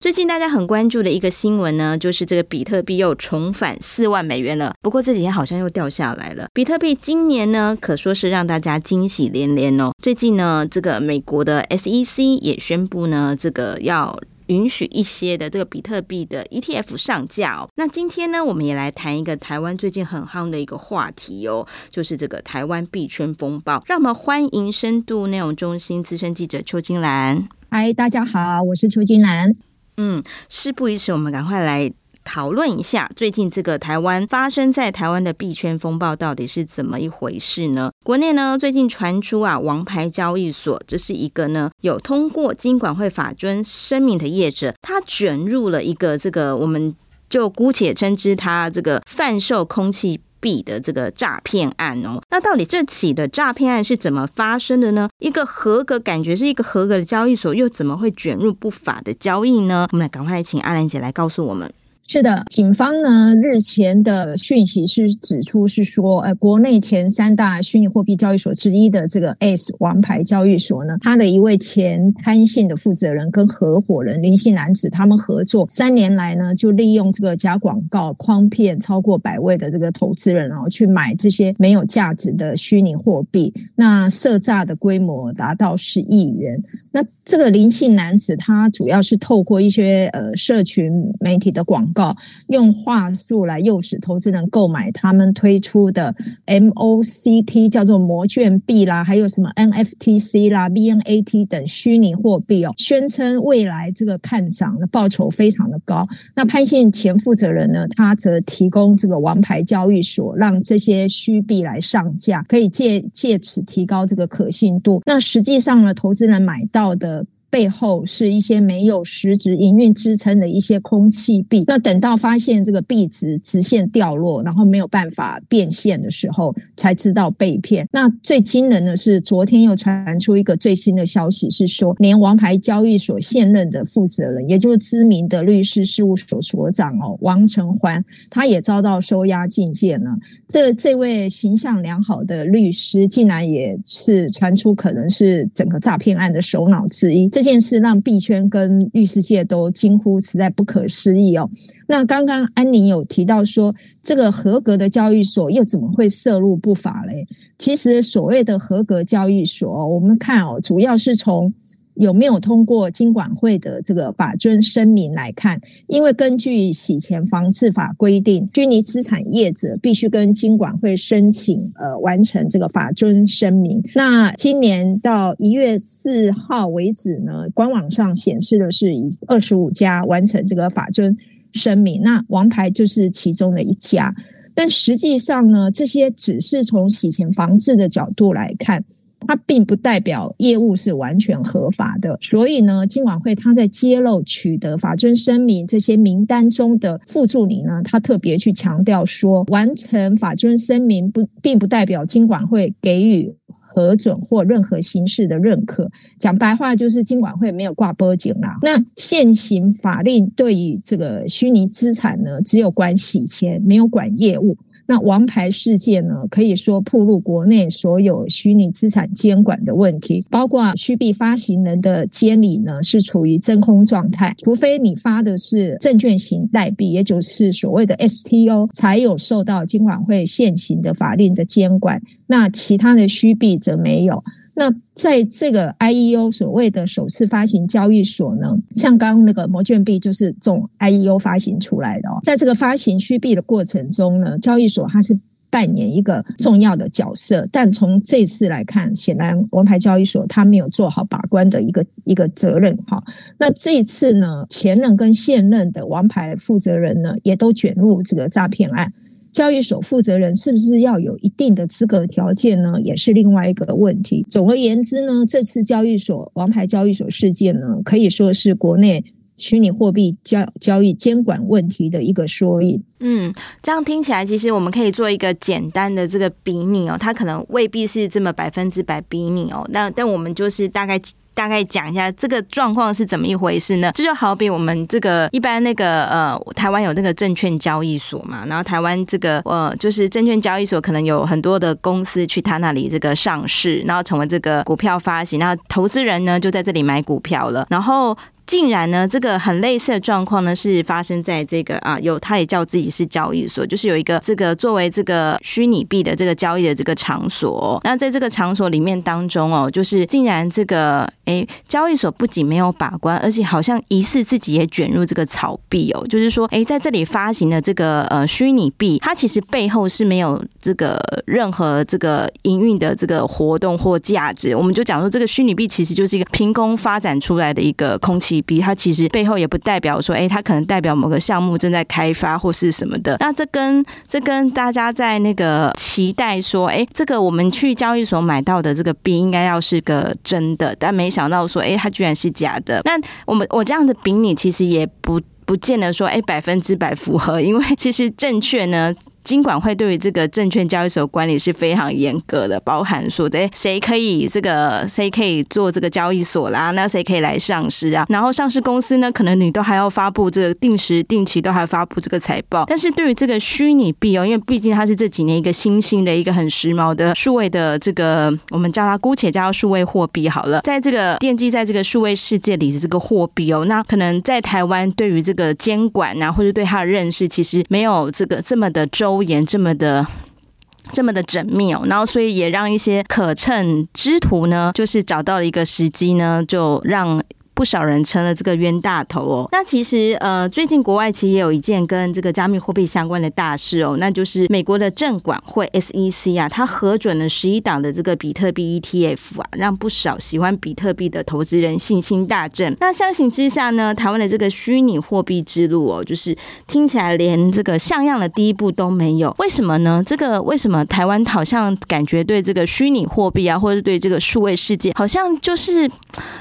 最近大家很关注的一个新闻呢，就是这个比特币又重返四万美元了。不过这几天好像又掉下来了。比特币今年呢，可说是让大家惊喜连连哦。最近呢，这个美国的 SEC 也宣布呢，这个要允许一些的这个比特币的 ETF 上架哦。那今天呢，我们也来谈一个台湾最近很夯的一个话题哦，就是这个台湾币圈风暴。让我们欢迎深度内容中心资深记者邱金兰。嗨，大家好，我是邱金兰。嗯，事不宜迟，我们赶快来讨论一下最近这个台湾发生在台湾的币圈风暴到底是怎么一回事呢？国内呢最近传出啊，王牌交易所这是一个呢有通过金管会法遵声明的业者，他卷入了一个这个，我们就姑且称之他这个贩售空气。币的这个诈骗案哦，那到底这起的诈骗案是怎么发生的呢？一个合格，感觉是一个合格的交易所，又怎么会卷入不法的交易呢？我们来赶快请阿兰姐来告诉我们。是的，警方呢日前的讯息是指出是说，呃，国内前三大虚拟货币交易所之一的这个 S 王牌交易所呢，他的一位前贪信的负责人跟合伙人林姓男子，他们合作三年来呢，就利用这个假广告诓骗超过百位的这个投资人，然后去买这些没有价值的虚拟货币，那涉诈的规模达到十亿元。那这个林姓男子他主要是透过一些呃社群媒体的广告。用话术来诱使投资人购买他们推出的 MOCT 叫做魔卷币啦，还有什么 NFTC 啦、BNAT 等虚拟货币哦，宣称未来这个看涨的报酬非常的高。那潘信前负责人呢，他则提供这个王牌交易所，让这些虚币来上架，可以借借此提高这个可信度。那实际上呢，投资人买到的。背后是一些没有实质营运支撑的一些空气币。那等到发现这个币值直线掉落，然后没有办法变现的时候，才知道被骗。那最惊人的是，昨天又传出一个最新的消息，是说连王牌交易所现任的负责人，也就是知名的律师事务所所长哦，王成欢，他也遭到收押禁见了。这这位形象良好的律师，竟然也是传出可能是整个诈骗案的首脑之一。这件事让币圈跟律师界都惊呼实在不可思议哦。那刚刚安妮有提到说，这个合格的交易所又怎么会涉入不法嘞？其实所谓的合格交易所，我们看哦，主要是从。有没有通过金管会的这个法遵声明来看？因为根据洗钱防治法规定，虚拟资产业者必须跟金管会申请，呃，完成这个法遵声明。那今年到一月四号为止呢，官网上显示的是以二十五家完成这个法遵声明，那王牌就是其中的一家。但实际上呢，这些只是从洗钱防治的角度来看。它并不代表业务是完全合法的，所以呢，金管会他在揭露取得法遵声明这些名单中的副助理呢，他特别去强调说，完成法遵声明不并不代表金管会给予核准或任何形式的认可。讲白话就是金管会没有挂保证啦。那现行法令对于这个虚拟资产呢，只有管洗钱，没有管业务。那王牌事件呢，可以说暴露国内所有虚拟资产监管的问题，包括虚币发行人的监理呢是处于真空状态，除非你发的是证券型代币，也就是所谓的 STO，才有受到金管会现行的法令的监管，那其他的虚币则没有。那在这个 IEO 所谓的首次发行交易所呢，像刚刚那个摩券币就是这种 IEO 发行出来的哦，在这个发行虚币的过程中呢，交易所它是扮演一个重要的角色。但从这次来看，显然王牌交易所他没有做好把关的一个一个责任哈。那这一次呢，前任跟现任的王牌负责人呢，也都卷入这个诈骗案。交易所负责人是不是要有一定的资格条件呢？也是另外一个问题。总而言之呢，这次交易所王牌交易所事件呢，可以说是国内虚拟货币交交易监管问题的一个缩影。嗯，这样听起来，其实我们可以做一个简单的这个比拟哦，它可能未必是这么百分之百比拟哦。那但我们就是大概。大概讲一下这个状况是怎么一回事呢？这就好比我们这个一般那个呃，台湾有那个证券交易所嘛，然后台湾这个呃，就是证券交易所可能有很多的公司去他那里这个上市，然后成为这个股票发行，然后投资人呢就在这里买股票了，然后。竟然呢，这个很类似的状况呢，是发生在这个啊，有他也叫自己是交易所，就是有一个这个作为这个虚拟币的这个交易的这个场所。那在这个场所里面当中哦，就是竟然这个诶，交易所不仅没有把关，而且好像疑似自己也卷入这个炒币哦，就是说诶，在这里发行的这个呃虚拟币，它其实背后是没有这个任何这个营运的这个活动或价值。我们就讲说，这个虚拟币其实就是一个凭空发展出来的一个空气。比它其实背后也不代表说，哎，它可能代表某个项目正在开发或是什么的。那这跟这跟大家在那个期待说，哎，这个我们去交易所买到的这个币应该要是个真的，但没想到说，哎，它居然是假的。那我们我这样的比拟其实也不不见得说，哎，百分之百符合，因为其实正确呢。金管会对于这个证券交易所管理是非常严格的，包含说，哎，谁可以这个，谁可以做这个交易所啦？那谁可以来上市啊？然后上市公司呢，可能你都还要发布这个定时定期都还要发布这个财报。但是对于这个虚拟币哦，因为毕竟它是这几年一个新兴的一个很时髦的数位的这个，我们叫它姑且叫数位货币好了，在这个奠基在这个数位世界里的这个货币哦，那可能在台湾对于这个监管啊，或者对它的认识，其实没有这个这么的重周。言这么的这么的缜密哦，然后所以也让一些可乘之徒呢，就是找到了一个时机呢，就让。不少人成了这个冤大头哦。那其实呃，最近国外其实也有一件跟这个加密货币相关的大事哦，那就是美国的证管会 SEC 啊，它核准了十一档的这个比特币 ETF 啊，让不少喜欢比特币的投资人信心大振。那相形之下呢，台湾的这个虚拟货币之路哦，就是听起来连这个像样的第一步都没有。为什么呢？这个为什么台湾好像感觉对这个虚拟货币啊，或者对这个数位世界，好像就是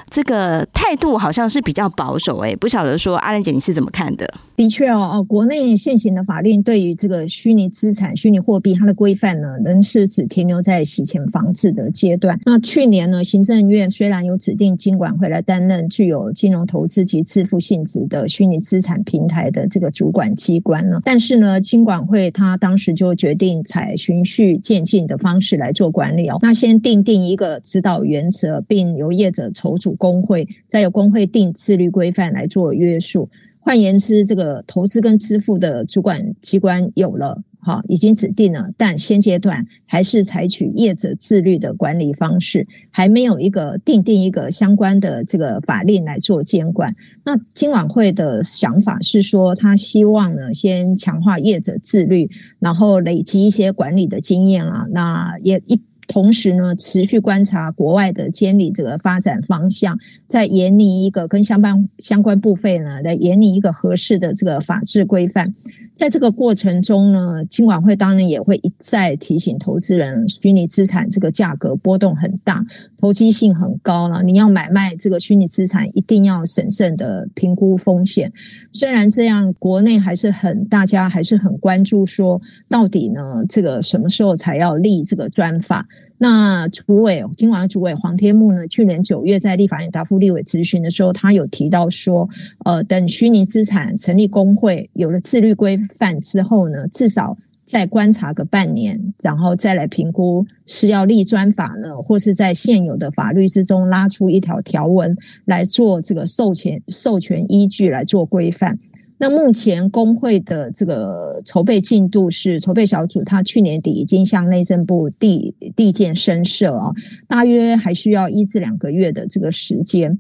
这个态度。好像是比较保守哎，不晓得说阿莲姐你是怎么看的？的确哦，哦国内现行的法令对于这个虚拟资产、虚拟货币它的规范呢，仍是只停留在洗钱防治的阶段。那去年呢，行政院虽然有指定金管会来担任具有金融投资及支付性质的虚拟资产平台的这个主管机关呢，但是呢，金管会他当时就决定采循序渐进的方式来做管理哦。那先订定一个指导原则，并由业者筹组工会，再有工会定自律规范来做约束。换言之，这个投资跟支付的主管机关有了，哈，已经指定了，但现阶段还是采取业者自律的管理方式，还没有一个订定一个相关的这个法令来做监管。那金管会的想法是说，他希望呢，先强化业者自律，然后累积一些管理的经验啊，那也一。同时呢，持续观察国外的监理这个发展方向，再研拟一个跟相关相关部分呢，来研拟一个合适的这个法制规范。在这个过程中呢，金管会当然也会一再提醒投资人，虚拟资产这个价格波动很大，投机性很高了。你要买卖这个虚拟资产，一定要审慎的评估风险。虽然这样，国内还是很大家还是很关注，说到底呢，这个什么时候才要立这个专法？那主委，金管会主委黄天木呢，去年九月在立法院答复立委咨询的时候，他有提到说，呃，等虚拟资产成立公会，有了自律规范之后呢，至少再观察个半年，然后再来评估是要立专法呢，或是在现有的法律之中拉出一条条文来做这个授权授权依据来做规范。那目前工会的这个筹备进度是，筹备小组他去年底已经向内政部递递件申设啊，大约还需要一至两个月的这个时间。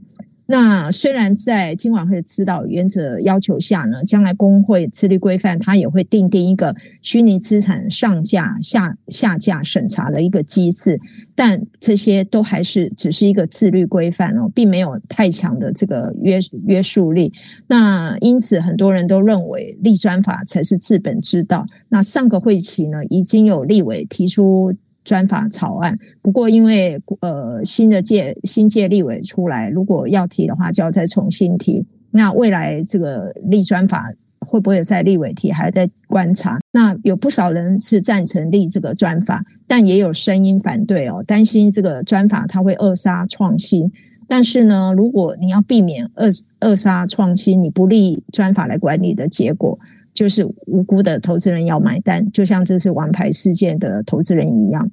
那虽然在金管会的指导原则要求下呢，将来公会自律规范它也会订定一个虚拟资产上架下下架审查的一个机制，但这些都还是只是一个自律规范哦，并没有太强的这个约约束力。那因此很多人都认为立专法才是治本之道。那上个会期呢，已经有立委提出。专法草案，不过因为呃新的届新届立委出来，如果要提的话，就要再重新提。那未来这个立专法会不会在立委提，还在观察。那有不少人是赞成立这个专法，但也有声音反对哦，担心这个专法它会扼杀创新。但是呢，如果你要避免扼扼杀创新，你不立专法来管理的结果。就是无辜的投资人要买单，就像这次王牌事件的投资人一样。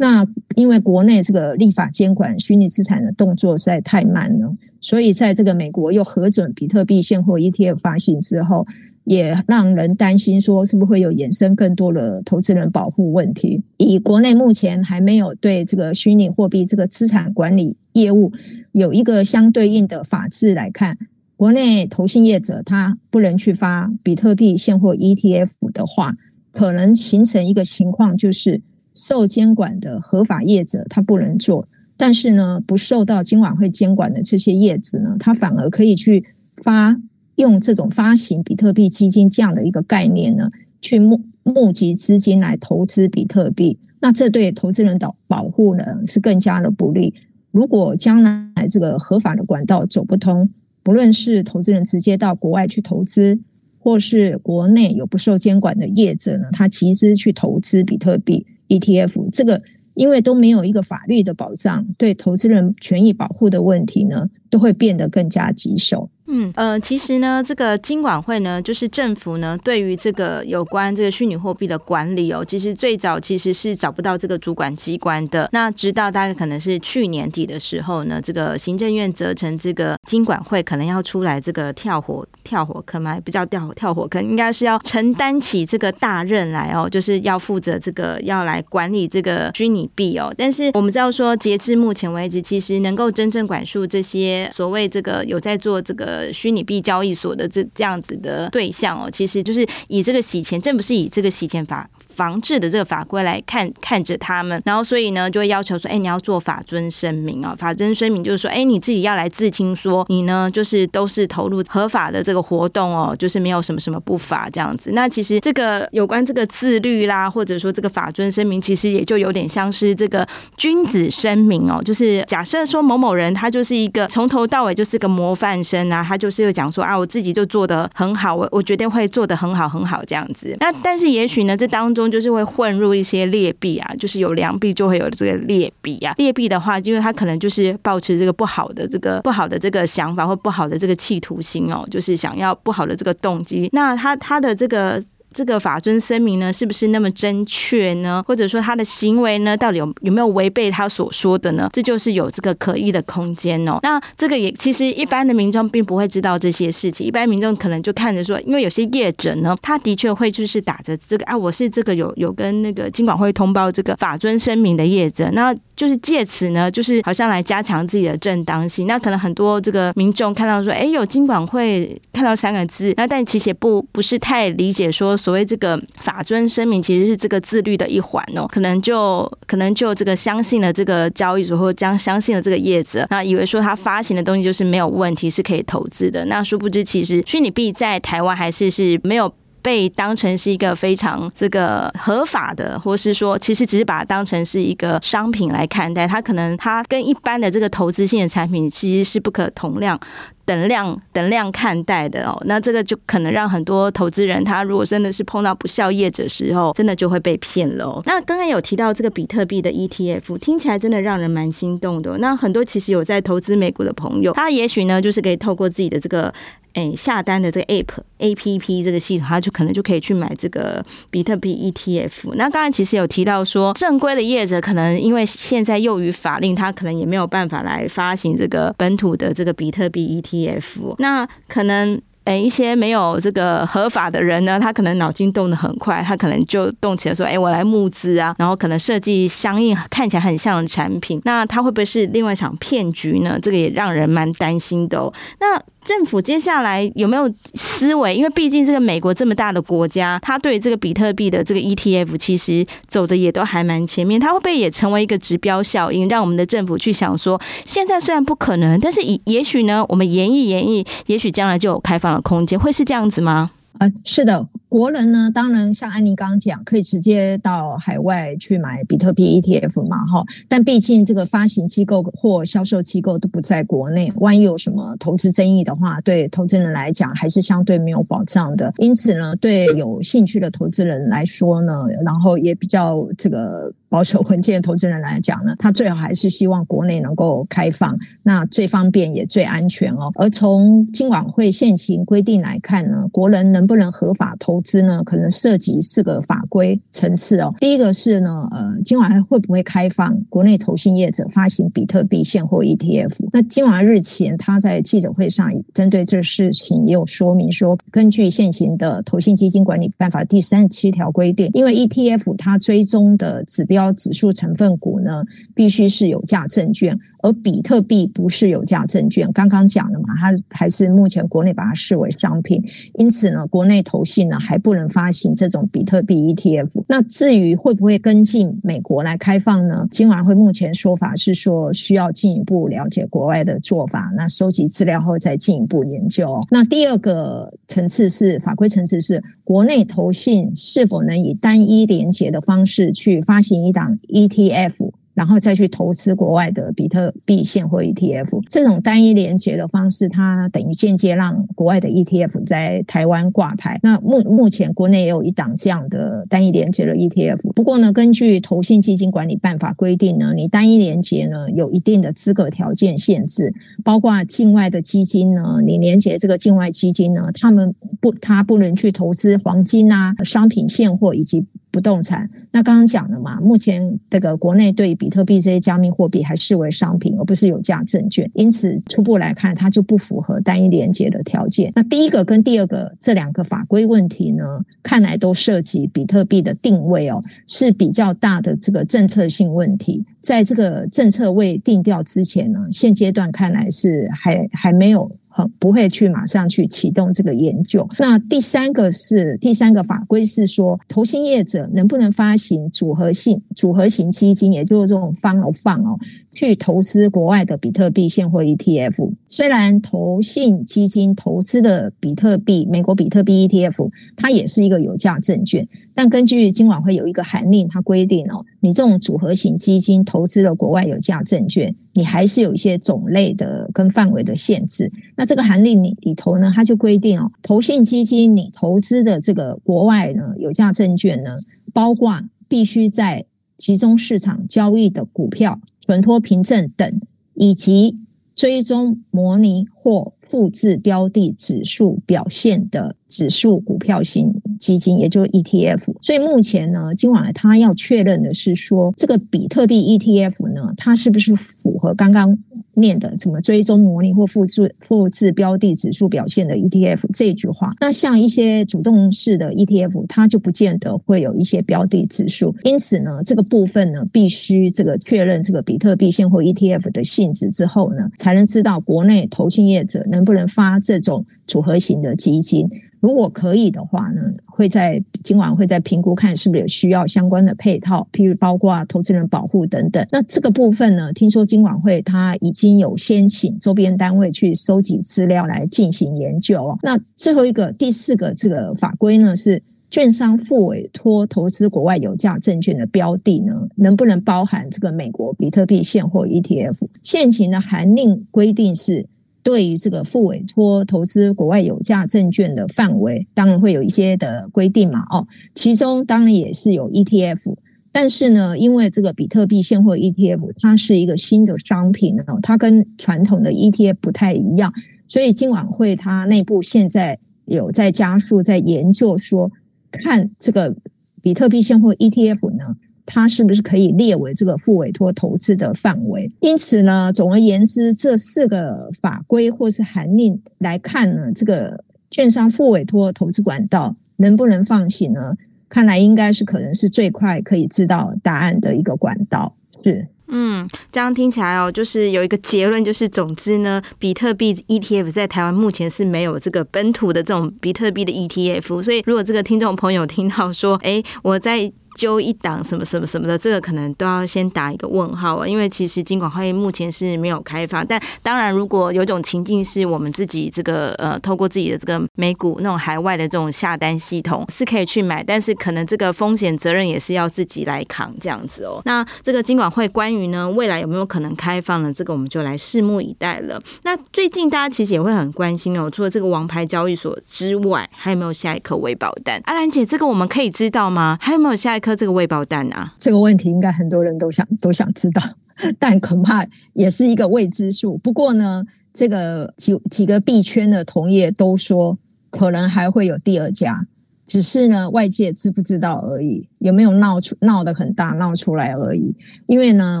那因为国内这个立法监管虚拟资产的动作实在太慢了，所以在这个美国又核准比特币现货 ETF 发行之后，也让人担心说是不是会有衍生更多的投资人保护问题。以国内目前还没有对这个虚拟货币这个资产管理业务有一个相对应的法制来看。国内投信业者他不能去发比特币现货 ETF 的话，可能形成一个情况，就是受监管的合法业者他不能做，但是呢，不受到金管会监管的这些业者呢，他反而可以去发用这种发行比特币基金这样的一个概念呢，去募募集资金来投资比特币，那这对投资人的保护呢是更加的不利。如果将来这个合法的管道走不通，不论是投资人直接到国外去投资，或是国内有不受监管的业者呢，他集资去投资比特币 ETF，这个因为都没有一个法律的保障，对投资人权益保护的问题呢，都会变得更加棘手。嗯呃，其实呢，这个金管会呢，就是政府呢，对于这个有关这个虚拟货币的管理哦，其实最早其实是找不到这个主管机关的。那直到大概可能是去年底的时候呢，这个行政院责成这个金管会可能要出来这个跳火跳火坑嘛，不叫跳跳火坑，应该是要承担起这个大任来哦，就是要负责这个要来管理这个虚拟币哦。但是我们知道说，截至目前为止，其实能够真正管束这些所谓这个有在做这个。呃虚拟币交易所的这这样子的对象哦，其实就是以这个洗钱，政府是以这个洗钱法。防治的这个法规来看看着他们，然后所以呢就会要求说，哎，你要做法遵声明啊。法遵声明就是说，哎，你自己要来自清，说你呢就是都是投入合法的这个活动哦，就是没有什么什么不法这样子。那其实这个有关这个自律啦，或者说这个法遵声明，其实也就有点像是这个君子声明哦。就是假设说某某人他就是一个从头到尾就是个模范生啊，他就是又讲说啊，我自己就做得很好，我我决定会做得很好很好这样子。那但是也许呢，这当中。就是会混入一些劣币啊，就是有良币就会有这个劣币啊。劣币的话，因为他可能就是保持这个不好的这个不好的这个想法或不好的这个企图心哦，就是想要不好的这个动机。那他他的这个。这个法尊声明呢，是不是那么正确呢？或者说他的行为呢，到底有有没有违背他所说的呢？这就是有这个可疑的空间哦。那这个也其实一般的民众并不会知道这些事情，一般民众可能就看着说，因为有些业者呢，他的确会就是打着这个啊，我是这个有有跟那个金管会通报这个法尊声明的业者，那就是借此呢，就是好像来加强自己的正当性。那可能很多这个民众看到说，哎，有金管会看到三个字，那但其实也不不是太理解说。所谓这个法遵声明，其实是这个自律的一环哦，可能就可能就这个相信了这个交易所，或将相信了这个业者，那以为说他发行的东西就是没有问题，是可以投资的。那殊不知，其实虚拟币在台湾还是是没有被当成是一个非常这个合法的，或是说，其实只是把它当成是一个商品来看待。它可能它跟一般的这个投资性的产品其实是不可同量。等量等量看待的哦，那这个就可能让很多投资人，他如果真的是碰到不肖业者时候，真的就会被骗了哦。那刚刚有提到这个比特币的 ETF，听起来真的让人蛮心动的。那很多其实有在投资美股的朋友，他也许呢就是可以透过自己的这个。哎，下单的这个 app A P P 这个系统，它就可能就可以去买这个比特币 E T F。那刚才其实有提到说，正规的业者可能因为现在囿于法令，他可能也没有办法来发行这个本土的这个比特币 E T F。那可能。诶一些没有这个合法的人呢，他可能脑筋动得很快，他可能就动起来说，诶我来募资啊，然后可能设计相应看起来很像的产品，那他会不会是另外一场骗局呢？这个也让人蛮担心的哦。那政府接下来有没有思维？因为毕竟这个美国这么大的国家，他对这个比特币的这个 ETF 其实走的也都还蛮前面。它会不会也成为一个指标效应，让我们的政府去想说，现在虽然不可能，但是也也许呢，我们研议研议，也许将来就有开放的空间，会是这样子吗？啊，是的。国人呢，当然像安妮刚刚讲，可以直接到海外去买比特币 ETF 嘛，哈。但毕竟这个发行机构或销售机构都不在国内，万一有什么投资争议的话，对投资人来讲还是相对没有保障的。因此呢，对有兴趣的投资人来说呢，然后也比较这个保守稳健的投资人来讲呢，他最好还是希望国内能够开放，那最方便也最安全哦。而从金管会现行规定来看呢，国人能不能合法投资呢，可能涉及四个法规层次哦。第一个是呢，呃，今晚还会不会开放国内投信业者发行比特币现货 ETF？那今晚日前他在记者会上针对这事情也有说明说，根据现行的投信基金管理办法第三十七条规定，因为 ETF 它追踪的指标指数成分股呢，必须是有价证券。而比特币不是有价证券，刚刚讲了嘛，它还是目前国内把它视为商品，因此呢，国内投信呢还不能发行这种比特币 ETF。那至于会不会跟进美国来开放呢？金管会目前说法是说需要进一步了解国外的做法，那收集资料后再进一步研究。那第二个层次是法规层次是国内投信是否能以单一连结的方式去发行一档 ETF。然后再去投资国外的比特币现货 ETF，这种单一连接的方式，它等于间接让国外的 ETF 在台湾挂牌。那目目前国内也有一档这样的单一连接的 ETF。不过呢，根据投信基金管理办法规定呢，你单一连接呢有一定的资格条件限制，包括境外的基金呢，你连接这个境外基金呢，他们不，他不能去投资黄金啊、商品现货以及。不动产，那刚刚讲了嘛，目前这个国内对比特币这些加密货币还视为商品，而不是有价证券，因此初步来看，它就不符合单一连接的条件。那第一个跟第二个这两个法规问题呢，看来都涉及比特币的定位哦，是比较大的这个政策性问题。在这个政策未定调之前呢，现阶段看来是还还没有。不会去马上去启动这个研究。那第三个是第三个法规是说，投信业者能不能发行组合性组合型基金，也就是这种 fund of fund 哦。去投资国外的比特币现货 ETF，虽然投信基金投资的比特币美国比特币 ETF，它也是一个有价证券，但根据金管会有一个函令，它规定哦，你这种组合型基金投资了国外有价证券，你还是有一些种类的跟范围的限制。那这个函令里里头呢，它就规定哦，投信基金你投资的这个国外呢有价证券呢，包括必须在集中市场交易的股票。存托凭证等，以及追踪、模拟或复制标的指数表现的指数股票型基金，也就是 ETF。所以目前呢，今晚他要确认的是说，这个比特币 ETF 呢，它是不是符合刚刚。念的怎么追踪模拟或复制复制标的指数表现的 ETF 这句话，那像一些主动式的 ETF，它就不见得会有一些标的指数，因此呢，这个部分呢，必须这个确认这个比特币现货 ETF 的性质之后呢，才能知道国内投信业者能不能发这种组合型的基金。如果可以的话呢，会在今晚会再评估看是不是有需要相关的配套，譬如包括投资人保护等等。那这个部分呢，听说金管会他已经有先请周边单位去收集资料来进行研究。那最后一个第四个这个法规呢，是券商复委托投资国外有价证券的标的呢，能不能包含这个美国比特币现货 ETF？现行的函令规定是。对于这个付委托投资国外有价证券的范围，当然会有一些的规定嘛，哦，其中当然也是有 ETF，但是呢，因为这个比特币现货 ETF 它是一个新的商品哦，它跟传统的 ETF 不太一样，所以今晚会它内部现在有在加速在研究说，看这个比特币现货 ETF 呢。它是不是可以列为这个复委托投资的范围？因此呢，总而言之，这四个法规或是函令来看呢，这个券商复委托投资管道能不能放行呢？看来应该是可能是最快可以知道答案的一个管道。是，嗯，这样听起来哦，就是有一个结论，就是总之呢，比特币 ETF 在台湾目前是没有这个本土的这种比特币的 ETF，所以如果这个听众朋友听到说，哎，我在。就一档什么什么什么的，这个可能都要先打一个问号啊，因为其实金管会目前是没有开放。但当然，如果有种情境是我们自己这个呃，透过自己的这个美股那种海外的这种下单系统是可以去买，但是可能这个风险责任也是要自己来扛这样子哦。那这个金管会关于呢未来有没有可能开放呢？这个我们就来拭目以待了。那最近大家其实也会很关心哦，除了这个王牌交易所之外，还有没有下一颗未爆弹？阿兰姐，这个我们可以知道吗？还有没有下颗这个未爆弹啊？这个问题应该很多人都想都想知道，但恐怕也是一个未知数。不过呢，这个几几个币圈的同业都说，可能还会有第二家，只是呢外界知不知道而已，有没有闹出闹得很大闹出来而已。因为呢，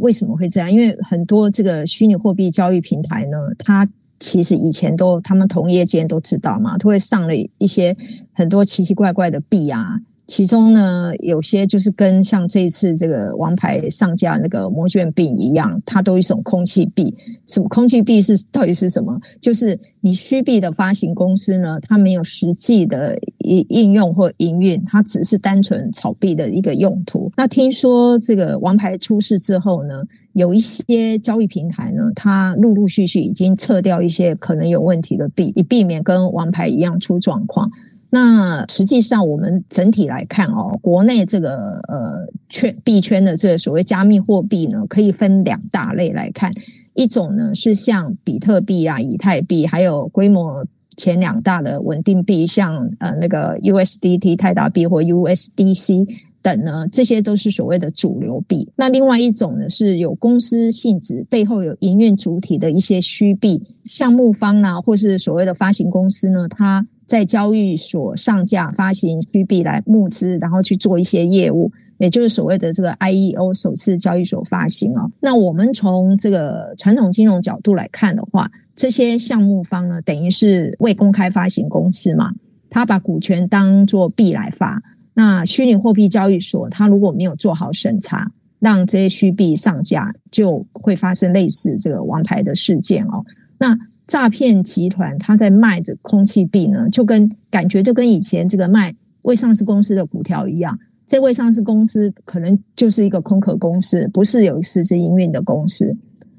为什么会这样？因为很多这个虚拟货币交易平台呢，它其实以前都他们同业间都知道嘛，都会上了一些很多奇奇怪怪的币啊。其中呢，有些就是跟像这一次这个王牌上架那个摩券币一样，它都一种空气币。什么空气币是到底是什么？就是你虚币的发行公司呢，它没有实际的应应用或营运，它只是单纯炒币的一个用途。那听说这个王牌出事之后呢，有一些交易平台呢，它陆陆续续已经撤掉一些可能有问题的币，以避免跟王牌一样出状况。那实际上，我们整体来看哦，国内这个呃圈币圈的这个所谓加密货币呢，可以分两大类来看。一种呢是像比特币啊、以太币，还有规模前两大的稳定币，像呃那个 USDT 泰达币或 USDC 等呢，这些都是所谓的主流币。那另外一种呢是有公司性质，背后有营运主体的一些虚币项目方啊，或是所谓的发行公司呢，它。在交易所上架发行虚币来募资，然后去做一些业务，也就是所谓的这个 IEO 首次交易所发行哦。那我们从这个传统金融角度来看的话，这些项目方呢，等于是未公开发行公司嘛，他把股权当做币来发。那虚拟货币交易所，他如果没有做好审查，让这些虚币上架，就会发生类似这个王牌的事件哦。那诈骗集团他在卖的空气币呢，就跟感觉就跟以前这个卖未上市公司的股条一样，这未上市公司可能就是一个空壳公司，不是有实质营运的公司。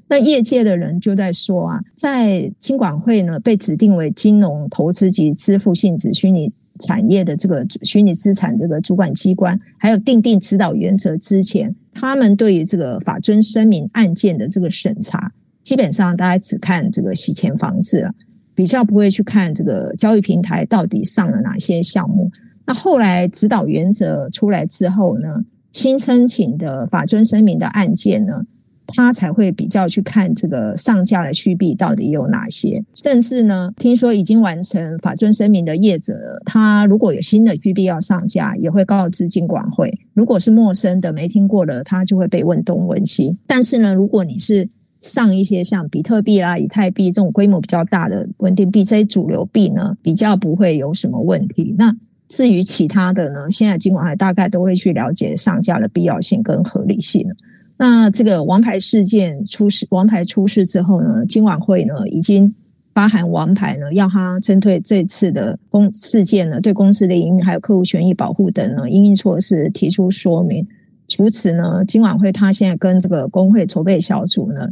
那业界的人就在说啊，在金管会呢被指定为金融投资及支付性质虚拟产业的这个虚拟资产这个主管机关，还有定定指导原则之前，他们对于这个法遵声明案件的这个审查。基本上，大家只看这个洗钱防治了，比较不会去看这个交易平台到底上了哪些项目。那后来指导原则出来之后呢，新申请的法遵声明的案件呢，他才会比较去看这个上架的虚币到底有哪些。甚至呢，听说已经完成法遵声明的业者，他如果有新的虚币要上架，也会告知金管会。如果是陌生的、没听过的，他就会被问东问西。但是呢，如果你是上一些像比特币啦、以太币这种规模比较大的稳定币，这些主流币呢，比较不会有什么问题。那至于其他的呢，现在金管会大概都会去了解上架的必要性跟合理性。那这个王牌事件出事，王牌出事之后呢，金管会呢已经发函王牌呢，要他针对这次的公事件呢，对公司的营运还有客户权益保护等呢，应应措施提出说明。除此呢，金管会他现在跟这个工会筹备小组呢。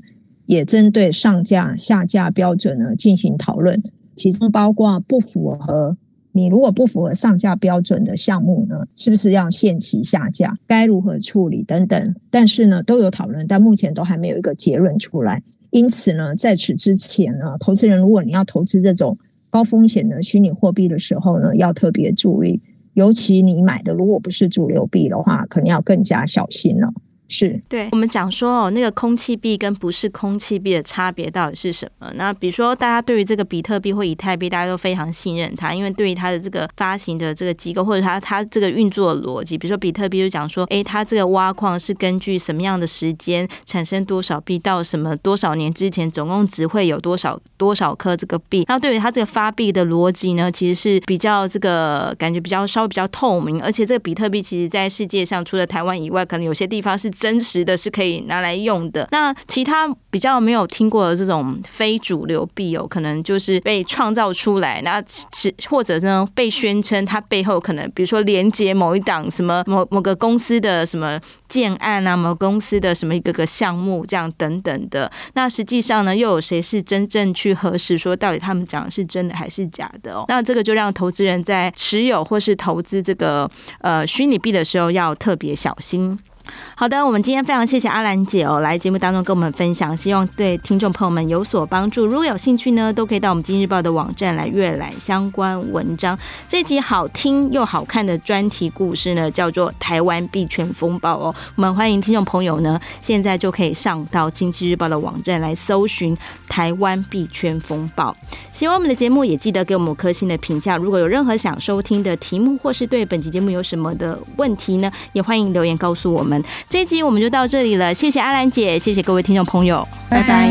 也针对上架下架标准呢进行讨论，其中包括不符合你如果不符合上架标准的项目呢，是不是要限期下架？该如何处理等等？但是呢，都有讨论，但目前都还没有一个结论出来。因此呢，在此之前呢，投资人如果你要投资这种高风险的虚拟货币的时候呢，要特别注意，尤其你买的如果不是主流币的话，可能要更加小心了。是对，我们讲说哦，那个空气币跟不是空气币的差别到底是什么？那比如说，大家对于这个比特币或以太币，大家都非常信任它，因为对于它的这个发行的这个机构或者它它这个运作的逻辑，比如说比特币就讲说，哎，它这个挖矿是根据什么样的时间产生多少币，到什么多少年之前，总共只会有多少多少颗这个币。那对于它这个发币的逻辑呢，其实是比较这个感觉比较稍微比较透明，而且这个比特币其实在世界上除了台湾以外，可能有些地方是。真实的是可以拿来用的。那其他比较没有听过的这种非主流币，有可能就是被创造出来，那或者呢被宣称它背后可能，比如说连接某一档什么某某个公司的什么建案啊，某公司的什么一个个项目这样等等的。那实际上呢，又有谁是真正去核实说到底他们讲的是真的还是假的哦？那这个就让投资人在持有或是投资这个呃虚拟币的时候要特别小心。好的，我们今天非常谢谢阿兰姐哦，来节目当中跟我们分享，希望对听众朋友们有所帮助。如果有兴趣呢，都可以到我们今日报的网站来阅览相关文章。这集好听又好看的专题故事呢，叫做《台湾币圈风暴》哦。我们欢迎听众朋友呢，现在就可以上到经济日报的网站来搜寻《台湾币圈风暴》。喜欢我们的节目，也记得给我们五颗星的评价。如果有任何想收听的题目，或是对本期节目有什么的问题呢，也欢迎留言告诉我们这一集我们就到这里了，谢谢阿兰姐，谢谢各位听众朋友，拜拜。